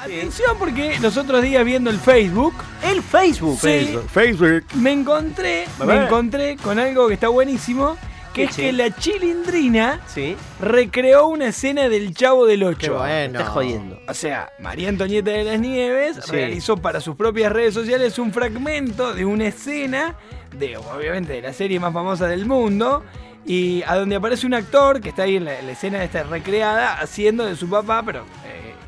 Atención porque los otros días viendo el Facebook, El Facebook. Sí. Facebook. me encontré, me encontré con algo que está buenísimo, que ¿Qué, es che? que la chilindrina Sí. recreó una escena del Chavo del Ocho. Me estás jodiendo. O sea, María Antonieta de las Nieves Sí. realizó para sus propias redes sociales un fragmento de una escena de, obviamente, de la serie más famosa del mundo. Y a donde aparece un actor que está ahí en la, en la escena esta recreada haciendo de su papá, pero.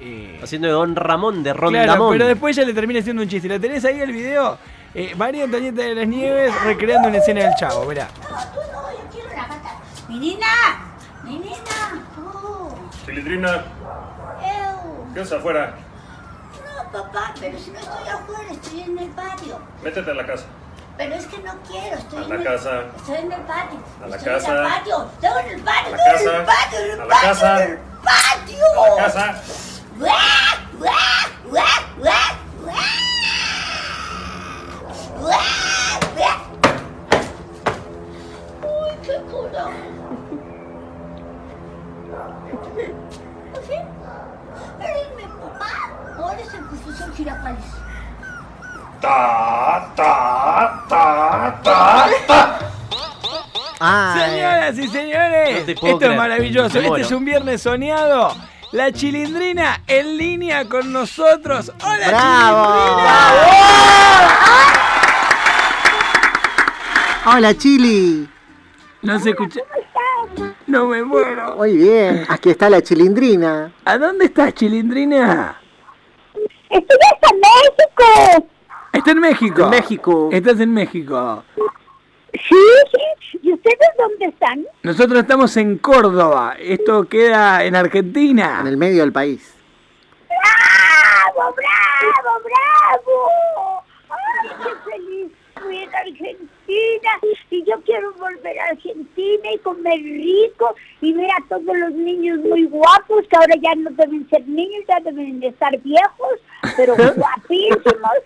Eh, Haciendo de Don Ramón, de claro, Rondamón. pero después ya le termina haciendo un chiste. ¿La tenés ahí el video? Eh, María Antonieta de las Nieves recreando una escena del chavo, mirá. No, yo quiero la gata. Menina, menina. Oh, Chilindrina, eu. ¿qué haces afuera? No, papá, pero si no estoy afuera, estoy en el patio. Métete a la casa. Pero es que no quiero, estoy A en la el casa. Estoy en el patio. A la estoy casa. En el patio. Estoy en el patio. A la estoy en casa. el patio. En el A la patio. casa. En el patio. A la casa. ¡Uy, qué coraje! ¿Así? Eres mi mamá. O eres el profesor Girafales. Ta, ta, ta, ta, ta. Señoras y señores, esto es maravilloso. Este es un viernes soñado. La chilindrina en línea con nosotros. ¡Hola, ¡Bravo! Hola Chili. chilindrina! No se escucha. No me muero. Muy bien, aquí está la chilindrina. ¿A dónde estás, chilindrina? ¡Estoy hasta México! Está en México. En México. Estás en México. Sí, sí. ¿Y ustedes dónde están? Nosotros estamos en Córdoba. Esto queda en Argentina. En el medio del país. ¡Bravo, bravo, bravo! ¡Ay, qué feliz! Fui en Argentina y yo quiero volver a Argentina y comer rico y ver a todos los niños muy guapos que ahora ya no deben ser niños, ya deben de estar viejos, pero guapísimos.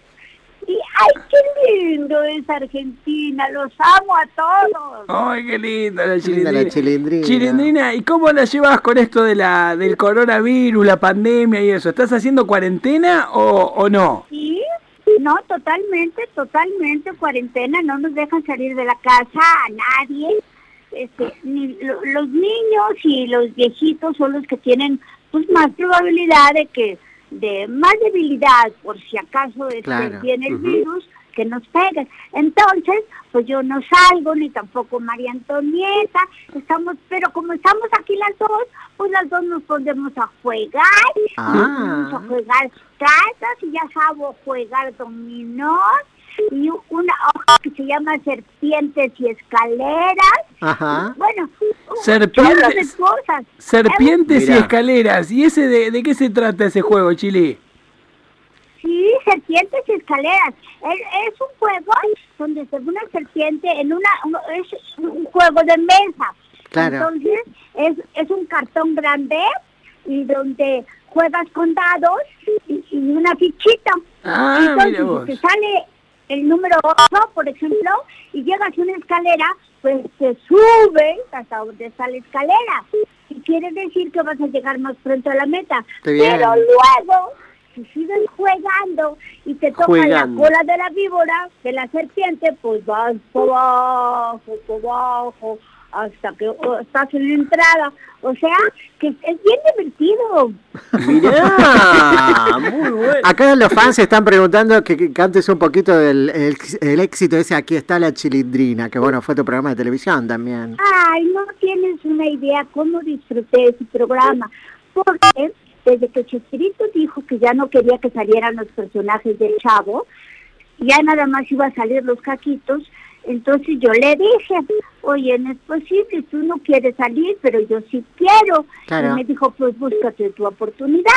Y ¡ay, qué lindo es Argentina! ¡Los amo a todos! Ay, qué linda la Linda chilindrina. la chilindrina. Chilindrina, ¿y cómo la llevas con esto de la del coronavirus, la pandemia y eso? ¿Estás haciendo cuarentena o, o no? Sí, no, totalmente, totalmente cuarentena, no nos dejan salir de la casa a nadie. Este, ni lo- los niños y los viejitos son los que tienen pues más probabilidad de que de más debilidad por si acaso Claro, viene el virus que nos pegue. Entonces, pues yo no salgo ni tampoco María Antonieta, estamos, pero como estamos aquí las dos, pues las dos nos podemos a jugar, Ah. nos ponemos a jugar cartas y ya sabo jugar dominó y una hoja que se llama serpientes y escaleras. Ajá. Bueno, Serpientes. cosas. Serpientes y escaleras. ¿Y ese de, de qué se trata ese juego, Chili? Sí, serpientes y escaleras. Es, es un juego donde se una serpiente en una... Es un juego de mesa. Claro. Entonces, es, es un cartón grande y donde juegas con dados y, y una fichita. Ah, Entonces, mira vos. si te sale el número 8, por ejemplo, y llegas a una escalera, pues te subes hasta donde está la escalera. Y quiere decir que vas a llegar más pronto a la meta. Pero luego, si sigues jugando y te toca la cola de la víbora, de la serpiente, pues vas por abajo, por abajo, hasta que estás en la entrada. O sea, que es bien divertido. Mirá, muy bueno. Acá los fans están preguntando que, que cantes un poquito del el, el éxito ese Aquí está la chilindrina, que bueno, fue tu programa de televisión también. Ay, no tienes una idea cómo disfruté ese programa. Porque desde que Chespirito dijo que ya no quería que salieran los personajes del Chavo, ya nada más iba a salir los caquitos, entonces yo le dije, oye, no es posible, tú no quieres salir, pero yo sí quiero. Claro. Y me dijo, pues búscate tu oportunidad.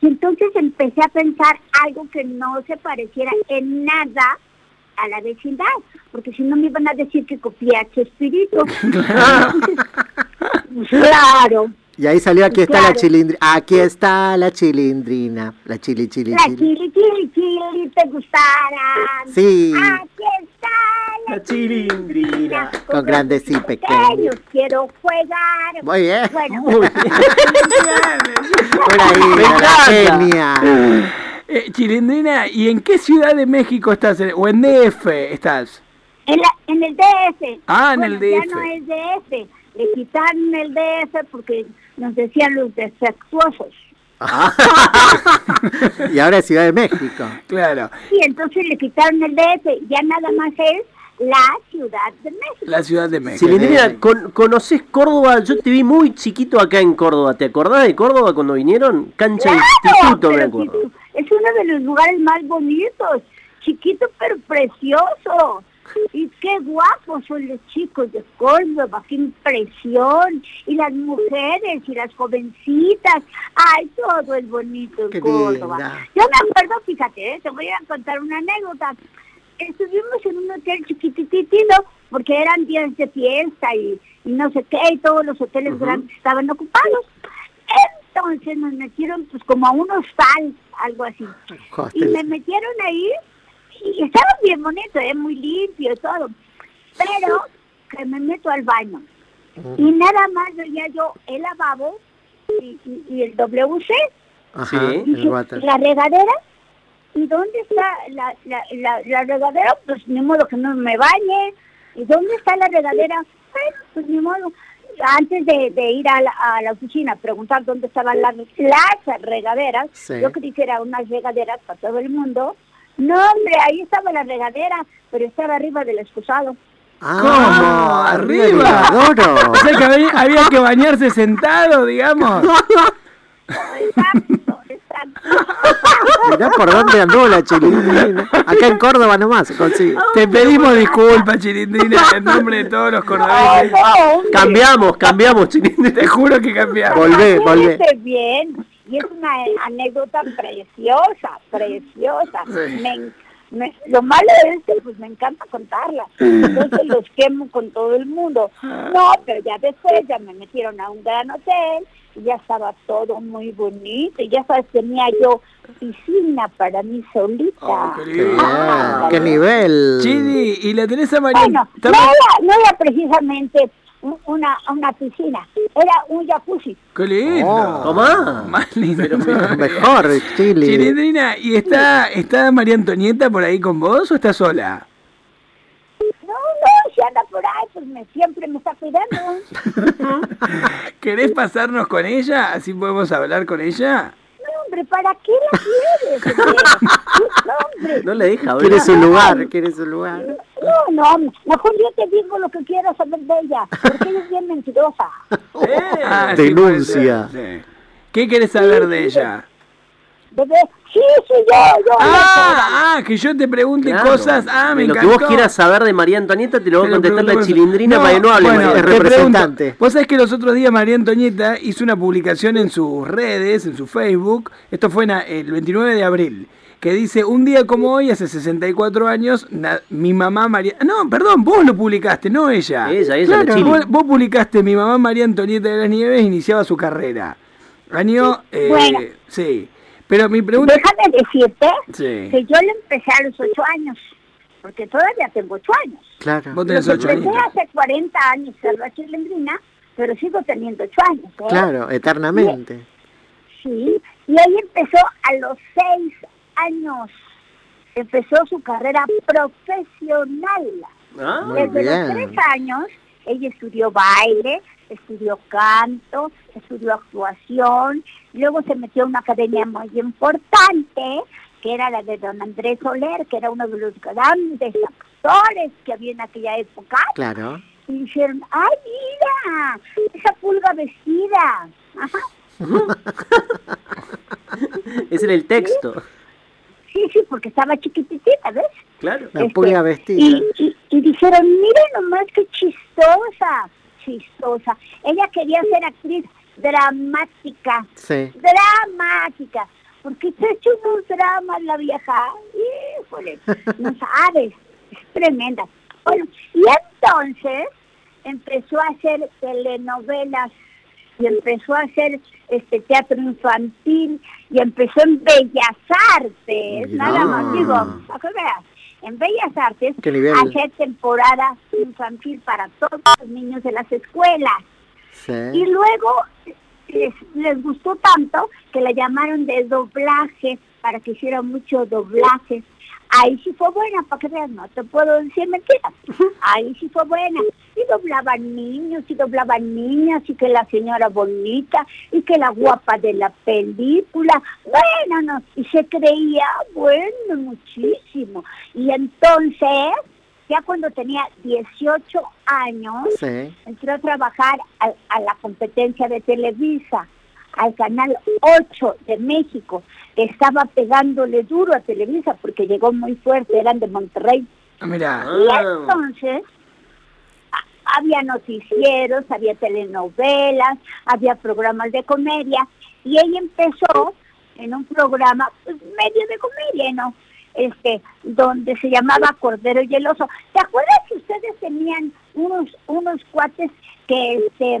Y entonces empecé a pensar algo que no se pareciera en nada a la vecindad, porque si no me iban a decir que copié a Chespirito. Claro, Y ahí salió Aquí está la chilindrina. Aquí está la chilindrina. La chili, chili, la chili. chili, chili, chili, te gustarán. Sí. Aquí está La chilindrina. Con grandes y pequeños. quiero jugar. Muy bien. Bueno, Muy bien. Por ahí, Me la genia. Eh, Chilindrina, ¿y en qué ciudad de México estás? ¿O en DF estás? en, la- en el DF. Ah, en Bueno, el DF. Ya no es DF. Le quitaron el DF porque nos decían los defectuosos. Y ahora es Ciudad de México. Claro, Y entonces le quitaron el DF. Ya nada más es la Ciudad de México. la Ciudad de México. Chilindrina, ¿con- ¿conoces Córdoba? Yo te vi muy chiquito acá en Córdoba. ¿Te acordás de Córdoba cuando vinieron? Cancha de instituto, me acuerdo. sí, es uno de los lugares más bonitos, chiquito pero precioso. Y qué guapos son los chicos de Córdoba, qué impresión. Y las mujeres y las jovencitas. Ay, todo es bonito en Qué Córdoba. linda. Yo me acuerdo, fíjate, eh, te voy a contar una anécdota. Estuvimos en un hotel chiquititito porque eran días de fiesta y, y no sé qué, y todos los hoteles grandes estaban ocupados. Entonces nos metieron pues como a un hostal, algo así. Y me metieron ahí y estaba bien bonito, ¿eh? muy limpio y todo. Pero que me meto al baño y nada más veía yo el lavabo y, y- y el WC, Ajá, el water. la regadera. ¿Y dónde está la, la, la, la regadera? Pues ni modo que no me bañe. ¿Y dónde está la regadera? Bueno, pues ni modo. Antes de, de ir a la, a la oficina a preguntar dónde estaban las, las regaderas, Sí. yo que era unas regaderas para todo el mundo. No, hombre, ahí estaba la regadera, pero estaba arriba del excusado. Ah, ¿Cómo? arriba. ¿Arriba? O sea que había, había que bañarse sentado, digamos. Exacto, exacto. Mirá por dónde andó la chilindrina. Acá en Córdoba nomás se consigue. Te pedimos disculpas, Chilindrina, en nombre de todos los cordobeses. no. Cambiamos, cambiamos, Chilindrina. Te juro que cambiamos. Volvé, volvé. Bien. Y es una anécdota preciosa, preciosa. Sí. Me lo malo es que pues me encanta contarla. Entonces los quemo con todo el mundo. No, pero ya después ya me metieron a un gran hotel y ya estaba todo muy bonito. Y ya sabes, tenía yo piscina para mí solita. Oh, qué. Ah, Qué nivel. Chidi, y la tenés a María. Bueno, no era, no era precisamente una, una piscina, era un jacuzzi. Qué lindo. Oh. Tomá. Más lindo. Mejor, Chile. Chilindrina, ¿y está, está María Antonieta por ahí con vos o está sola? No, no, si anda por ahí, pues me, siempre me está cuidando. ¿Querés pasarnos con ella? Así podemos hablar con ella. Hombre, ¿para qué la quieres? hombre? No, le deja Quiere hablar. su lugar, quiere su lugar. No, no, mejor yo te digo lo que quiero saber de ella, porque ella es bien mentirosa. Ah, sí, Denuncia. sí. ¿Qué querés saber de ella? Bebé, sí, sí, yo, yo. Ah, ah, que yo te pregunte Claro. cosas. Ah, me lo que vos quieras saber de María Antonieta te lo va a contestar la chilindrina No, para que no hable. bueno, te representante. pregunto, Vos sabés que los otros días María Antonieta hizo una publicación en sus redes, en su Facebook, esto fue el 29 de abril, que dice, un día como hoy, hace 64 años, na- mi mamá María... No, perdón, vos lo publicaste, no ella. Ella, ella, la Claro, vos, vos publicaste, mi mamá María Antonieta de las Nieves iniciaba su carrera. Año... eh, Bueno. Sí, pero mi pregunta... Déjame decirte Sí. que yo le empecé a los ocho años, porque todavía tengo ocho años. Claro. Vos tenés Lo ocho empecé años. hace 40 años a la chilindrina, pero sigo teniendo ocho años. ¿eh? Claro, eternamente. Sí, y ella empezó a los seis años. Empezó su carrera profesional. Ah, Muy Desde bien. los tres años, ella estudió baile, estudió canto, estudió actuación, luego se metió a una academia muy importante, que era la de don Andrés Soler, que era uno de los grandes actores que había en aquella época. Claro. Y dijeron, ¡ay, mira! Esa pulga vestida. Ajá. ese era el texto. Sí, sí, porque estaba chiquitita, ¿ves? Claro. La Este, pulga vestida. Y, y, y dijeron, miren nomás qué chistosa, chistosa. Ella quería ser actriz dramática, Sí. dramática, porque se ha hecho unos dramas la vieja. Híjole, no sabes, es tremenda. Bueno, y entonces empezó a hacer telenovelas y empezó a hacer este teatro infantil y empezó en Bellas Artes, nada más digo, para que veas. En Bellas Artes hacer temporada infantil para todos los niños de las escuelas. Y luego les, les gustó tanto que la llamaron de doblaje para que hiciera mucho doblaje. Ahí sí fue buena, para que veas, no te puedo decir mentiras. Ahí sí fue buena. Y doblaban niños, y doblaban niñas, y que la señora bonita, y que la guapa de la película. Bueno, no, y se creía, bueno, muchísimo. Y entonces, ya cuando tenía 18 años, Sí. entré a trabajar a, a la competencia de Televisa, al canal 8 de México, que estaba pegándole duro a Televisa porque llegó muy fuerte, eran de Monterrey. Ah, Mira, Y entonces había noticieros, había telenovelas, había programas de comedia, y ella empezó en un programa pues, medio de comedia, ¿no? Este, donde se llamaba Cordero y el Oso. ¿Te acuerdas que ustedes tenían unos unos cuates que este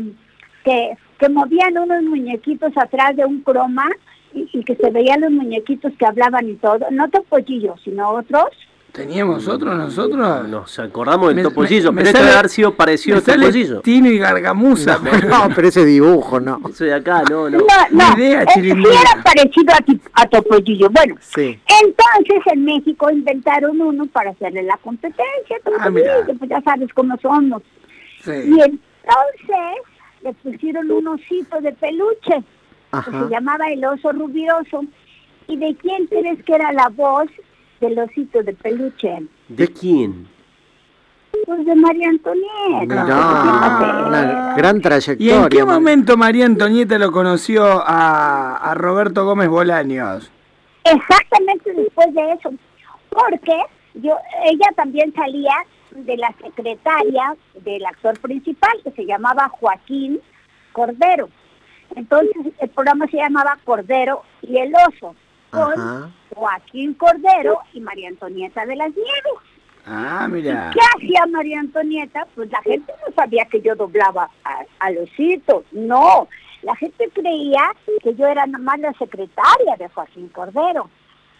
que, que movían unos muñequitos atrás de un croma y, y que se veían los muñequitos que hablaban y todo? No Topollillo, sino otros. ¿teníamos otros nosotros? Nos acordamos del Me- topollillo, me- me pero debe haber sido parecido al topollillo. Tino y Gargamusa. pero- No, pero ese dibujo, no. Eso de acá, no, no. No, no, Ni idea, sí era parecido a, ti- a Topollillo. Bueno, Sí. entonces en México inventaron uno para hacerle la competencia. a Ah, pues ya sabes cómo somos. Sí. Y entonces le pusieron un osito de peluche, que se llamaba el oso rubiroso. ¿Y de quién crees que era la voz del osito de peluche? ¿De quién? Pues de María Antonieta. Fíjate. una gran ¿Y trayectoria. en qué momento María Antonieta lo conoció a, a Roberto Gómez Bolaños? Exactamente después de eso, porque yo, ella también salía de la secretaria del actor principal que se llamaba Joaquín Cordero. Entonces el programa se llamaba Cordero y el oso con Ajá. Joaquín Cordero y María Antonieta de las Nieves. Ah, mira. ¿Qué hacía María Antonieta? Pues la gente no sabía que yo doblaba a, a Losito, no. La gente creía que yo era nomás la secretaria de Joaquín Cordero.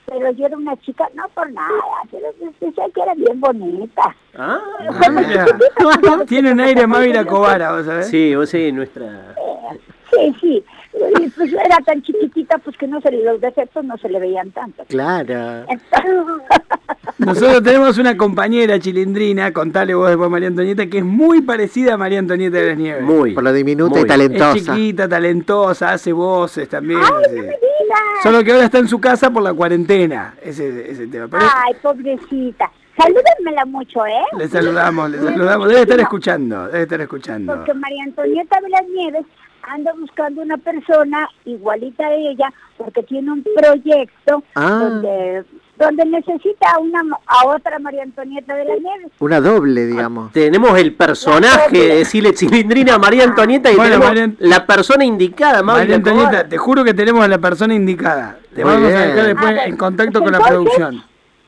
Pero yo era una chica, no por nada, pero decía que era bien bonita. Ah, Ah. Tiene un aire Mávila Cobara, ¿vos sabés? sí, vos sí, nuestra... Sí, sí. Y pues era tan chiquitita, pues que no se le, los defectos no se le veían tanto. Claro. Nosotros tenemos una compañera chilindrina, contale vos después María Antonieta, que es muy parecida a María Antonieta de las Nieves. Muy. Por lo diminuta muy. y Es talentosa. chiquita, talentosa, hace voces también. ¡Ay, sí. no me digas! Solo que ahora está en su casa por la cuarentena. Ese es el tema. Pero Ay, pobrecita. Salúdenmela mucho, ¿eh? le saludamos, le saludamos. Debe estar escuchando, debe estar escuchando. Porque María Antonieta de las Nieves anda buscando una persona igualita a ella porque tiene un proyecto Ah. donde donde necesita a una a otra María Antonieta de las Nieves. Una doble, digamos. Tenemos el personaje, decirle chilindrina a María Antonieta y Bueno, tenemos María- la persona indicada, María María Antonieta, te juro que tenemos a la persona indicada. Te Muy vamos a dejar después Ah, en contacto con la producción.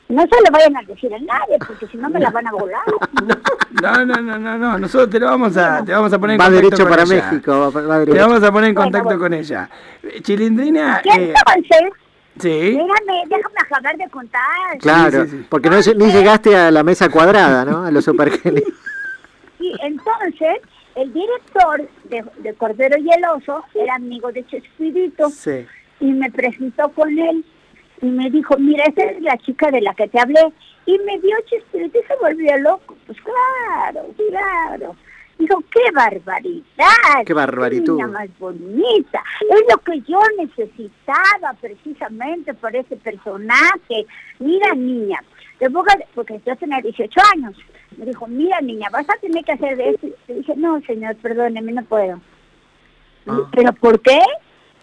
No se le vayan a decir a nadie porque si no me la van a volar. No, no, no, no, no. Nosotros te lo vamos a, te vamos a poner en Va contacto derecho con para ella. México. va- va Te derecho. vamos a poner en contacto bueno. con ella. Chilindrina, Y eh, entonces, sí. déjame, déjame acabar de contar. Claro, Sí, sí, sí. porque no, ni llegaste a la mesa cuadrada, ¿no? A los supergenios. Y entonces, el director de, de Cordero y el Oso era amigo de Chespirito. Sí. y me presentó con él y me dijo, mira, esa es la chica de la que te hablé. Y me dio Chespirito y se volvió loco. Pues claro, claro. Dijo, qué barbaridad. Qué barbaritud. niña más bonita. Es lo que yo necesitaba precisamente por ese personaje. Mira, niña, te voy a- porque yo tenía 18 años. Me dijo, mira, niña, vas a tener que hacer esto. Le dije, no, señor, perdóneme, no puedo. Ah. ¿Pero por qué?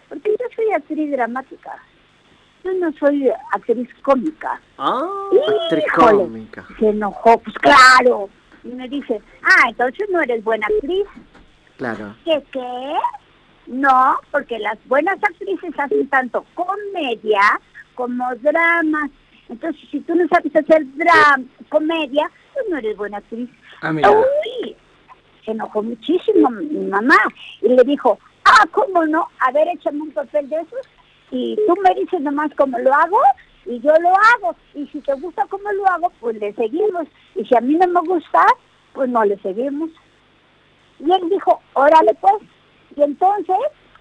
Porque yo soy actriz dramática. Yo no soy actriz cómica. Ah, Actriz cómica. Se enojó, pues claro. Y me dice, ah, entonces no eres buena actriz. Claro. ¿Qué qué? No, porque las buenas actrices hacen tanto comedia como drama. Entonces, si tú no sabes hacer drama, comedia, pues no eres buena actriz. Ah, mira. Uy, se enojó muchísimo mi mamá y le dijo, ah, ¿cómo no? A ver, échame un papel de esos y tú me dices nomás cómo lo hago y yo lo hago. Y si te gusta cómo lo hago, pues le seguimos. Y si a mí no me gusta, pues no le seguimos. Y él dijo, órale pues. Y entonces,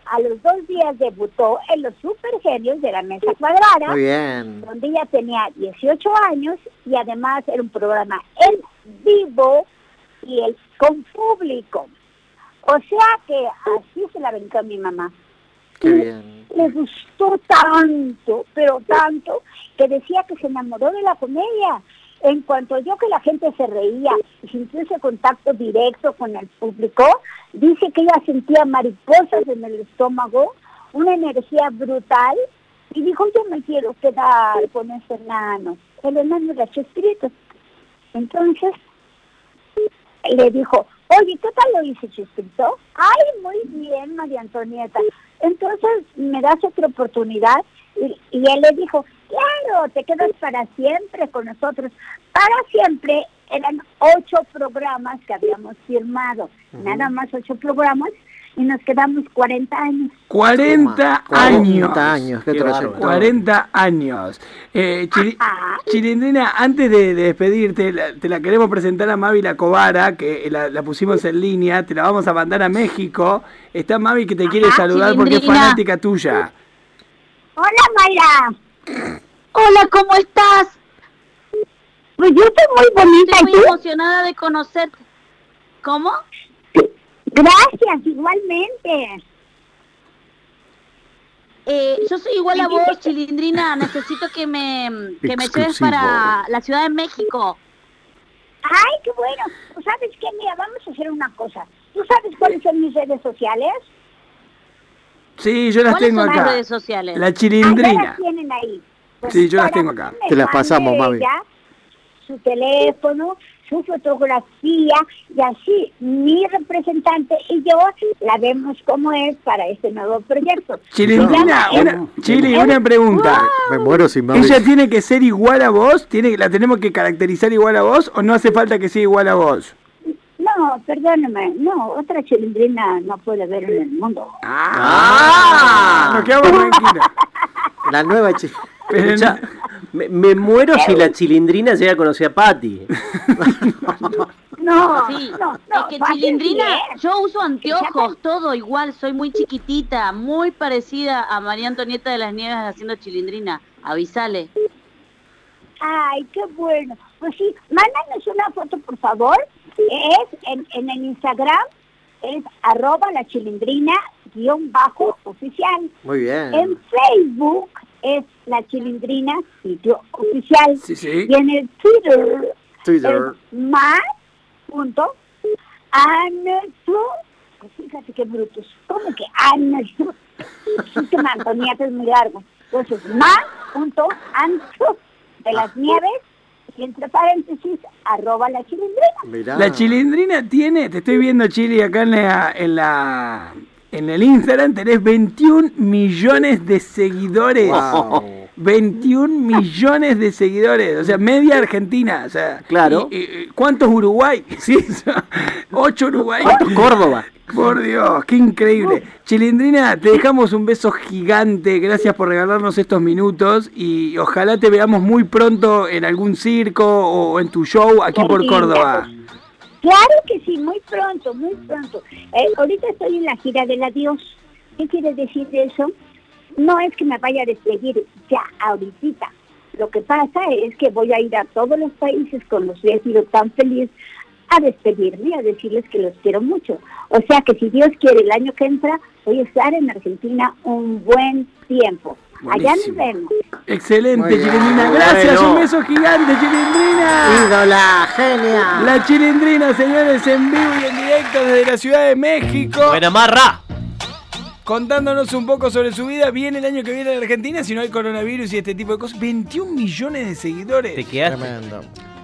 a los dos días debutó en Los Super Genios de la Mesa Cuadrada Muy bien. donde ella tenía 18 años y además era un programa en vivo y el con público. O sea que así se la aventó mi mamá. Qué Y bien. Le gustó tanto, pero tanto, que decía que se enamoró de la comedia. En cuanto yo que la gente se reía y sintió ese contacto directo con el público, dice que ella sentía mariposas en el estómago, una energía brutal, y dijo, yo me quiero quedar con ese enano. El enano era Chespirito. Entonces, le dijo, oye, ¿qué tal lo hice, Chespirito? Ay, muy bien, María Antonieta. Entonces, ¿me das otra oportunidad? Y, y él le dijo, claro, te quedas para siempre con nosotros. Para siempre eran ocho programas que habíamos firmado, nada más ocho programas, y nos quedamos 40 años. 40 años. 40 años, qué Qué trayectoria. bárbaro. 40 años. Eh, Ajá. Chilindrina, antes de, de despedirte, la- te la queremos presentar a Mavi La Cobara, que la, la pusimos en línea, te la vamos a mandar a México. Está Mavi que te quiere saludar porque es fanática tuya. Hola, Mayra. Hola, ¿cómo estás? Pues yo estoy muy bonita Estoy y muy tú. emocionada de conocerte. ¿Cómo? Gracias, igualmente. Eh, yo soy igual a vos, Chilindrina. Necesito que me, que me lleves para la Ciudad de México. Ay, qué bueno. Sabes qué, mira, vamos a hacer una cosa. ¿Tú sabes cuáles son mis redes sociales? Sí, yo las ¿Cuáles tengo son las acá. redes sociales? La Ah, chilindrina. las tienen ahí. Pues Sí, yo las tengo acá. Te las pasamos, ella Su teléfono, su fotografía y así mi representante y yo la vemos como es para este nuevo proyecto. Chilindrina, llama una, Chili, una pregunta. Me muero sin. ¿Ella tiene que ser igual a vos? ¿Tiene, ¿La tenemos que caracterizar igual a vos o no hace falta que sea igual a vos? No, perdóname, no, otra chilindrina no puede haber en el mundo. ¡Ah! Nos quedamos tranquilos. La nueva chi- Pero Escucha, me, me muero si la chilindrina llega a conocer a Patty. No, Sí, no, no, es que Chilindrina, yo uso anteojos, todo igual, soy muy chiquitita, muy parecida a María Antonieta de las Nieves haciendo Chilindrina. Avisale. Ay, qué bueno. Pues sí, mándanos una foto, por favor. Es en, en el Instagram, es arroba la chilindrina guion bajo oficial. Muy bien. En Facebook es la chilindrina sitio oficial. Sí, sí. Y en el Twitter, Twitter. es más punto. Pues fíjate qué brutos. ¿Cómo que Anatu? Es que Antonieta es muy largo. Entonces, más punto Antu de las nieves y entre paréntesis arroba la chilindrina. Mirá. La chilindrina tiene, te estoy viendo Chili acá en la, en la en el Instagram tenés 21 millones de seguidores. Wow. 21 millones de seguidores, o sea, media Argentina, o sea, Claro. y- y- ¿Cuántos Uruguay? Sí, 8 Uruguay. ¿Cuántos Córdoba? Por Dios, qué increíble. Chilindrina, te dejamos un beso gigante. Gracias por regalarnos estos minutos y ojalá te veamos muy pronto en algún circo o en tu show aquí por Córdoba. Claro que sí, muy pronto, muy pronto. Eh, ahorita estoy en la gira del adiós. ¿Qué quiere decir eso? No es que me vaya a despedir ya ahorita. Lo que pasa es que voy a ir a todos los países con los que he sido tan feliz a despedirme, a decirles que los quiero mucho. O sea que si Dios quiere el año que entra, voy a estar en Argentina un buen tiempo. Allá nos vemos. Excelente. Chilindrina. Gracias, Bueno. un beso gigante, Chilindrina. Ídola, genia. La Chilindrina, señores, en vivo y en directo desde la Ciudad de México. Buena marra. contándonos un poco sobre su vida. Viene el año que viene a la Argentina, si no hay coronavirus y este tipo de cosas. 21 millones de seguidores. Te quedaste. Tremendo.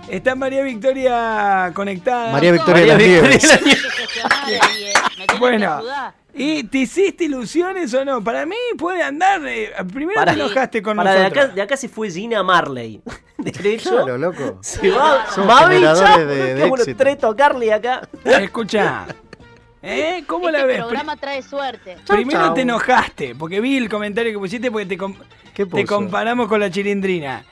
Está María Victoria conectada. María Victoria María de las Victoria Nieves. Bueno, ayudar. ¿Y te hiciste ilusiones o no? Para mí puede andar. eh, primero Para- te enojaste con Para de nosotros. acá, de acá se fue Gina Marley. Derecho. Claro, loco. Se va. Son Mavi, generadores chao, de- qué de bueno, éxito. tres tocarle acá. Escucha, ¿Eh? ¿Cómo este la ves? programa trae suerte. Primero chau. te enojaste, porque vi el comentario que pusiste porque te, com- ¿Qué te comparamos con la chilindrina.